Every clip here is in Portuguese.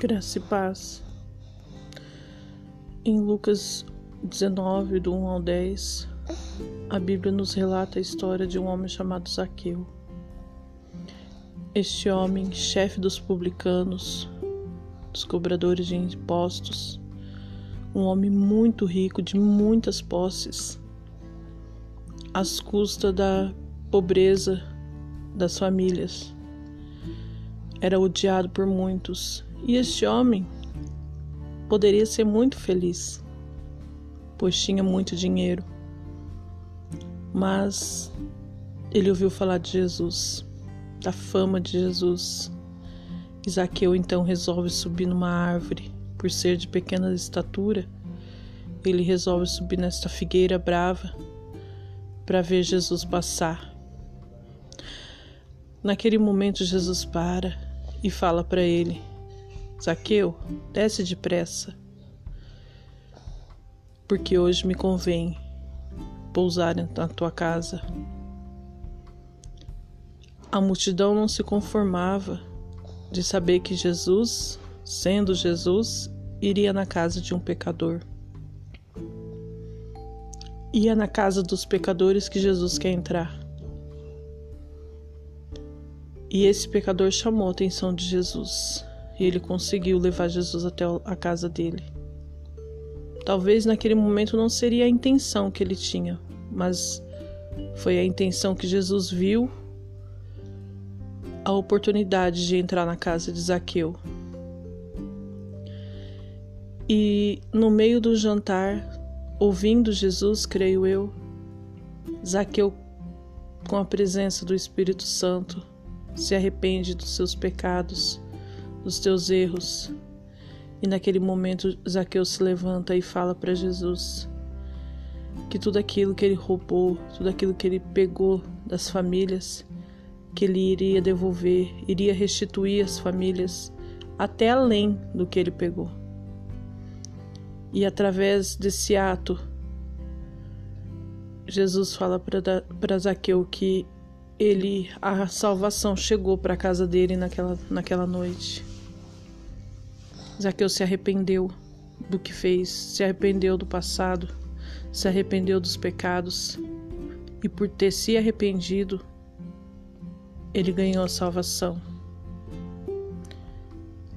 Graça e paz. Em Lucas 19, do 1 ao 10, a Bíblia nos relata a história de um homem chamado Zaqueu. Este homem, chefe dos publicanos, dos cobradores de impostos, um homem muito rico, de muitas posses, às custas da pobreza das famílias. Era odiado por muitos e este homem poderia ser muito feliz, pois tinha muito dinheiro. Mas ele ouviu falar de Jesus, da fama de Jesus. Isaqueu então resolve subir numa árvore, por ser de pequena estatura. Ele resolve subir nesta figueira brava para ver Jesus passar. Naquele momento, Jesus para e fala para ele: Zaqueu, desce depressa, porque hoje me convém pousar na tua casa. A multidão não se conformava de saber que Jesus, sendo Jesus, iria na casa de um pecador. Ia na casa dos pecadores que Jesus quer entrar. E esse pecador chamou a atenção de Jesus e ele conseguiu levar Jesus até a casa dele. Talvez naquele momento não seria a intenção que ele tinha, mas foi a intenção que Jesus viu a oportunidade de entrar na casa de Zaqueu. E no meio do jantar, ouvindo Jesus, creio eu, Zaqueu, com a presença do Espírito Santo, se arrepende dos seus pecados dos teus erros. E naquele momento, Zaqueu se levanta e fala para Jesus que tudo aquilo que ele roubou, tudo aquilo que ele pegou das famílias, que ele iria devolver, iria restituir às famílias, até além do que ele pegou. E através desse ato, Jesus fala para Zaqueu que ele a salvação chegou para a casa dele naquela, naquela noite. Zaqueu se arrependeu do que fez, se arrependeu do passado, se arrependeu dos pecados e por ter se arrependido, ele ganhou a salvação.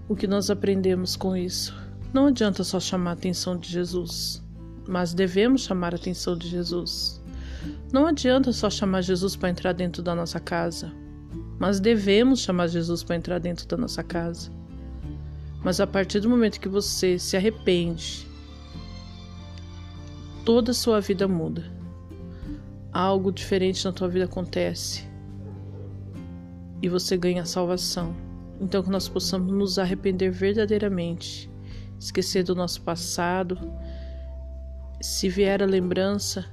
O que nós aprendemos com isso? Não adianta só chamar a atenção de Jesus, mas devemos chamar a atenção de Jesus. Não adianta só chamar Jesus para entrar dentro da nossa casa, mas devemos chamar Jesus para entrar dentro da nossa casa. Mas a partir do momento que você se arrepende, toda a sua vida muda. Algo diferente na tua vida acontece e você ganha salvação. Então que nós possamos nos arrepender verdadeiramente, esquecer do nosso passado. Se vier a lembrança,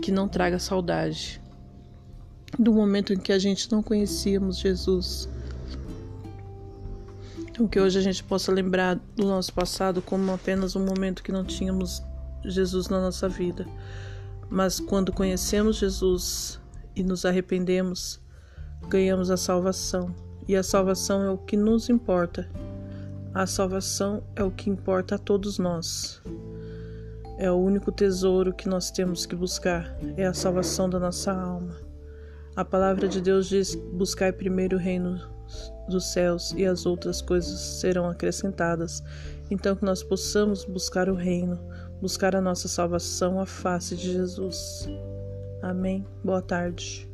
que não traga saudade do momento em que a gente não conhecíamos Jesus então, que hoje a gente possa lembrar do nosso passado como apenas um momento que não tínhamos Jesus na nossa vida. Mas quando conhecemos Jesus e nos arrependemos, ganhamos a salvação. E a salvação é o que nos importa. A salvação é o que importa a todos nós. É o único tesouro que nós temos que buscar, é a salvação da nossa alma. A palavra de Deus diz: buscai primeiro o reino dos céus e as outras coisas serão acrescentadas. Então, que nós possamos buscar o reino, buscar a nossa salvação à face de Jesus. Amém. Boa tarde.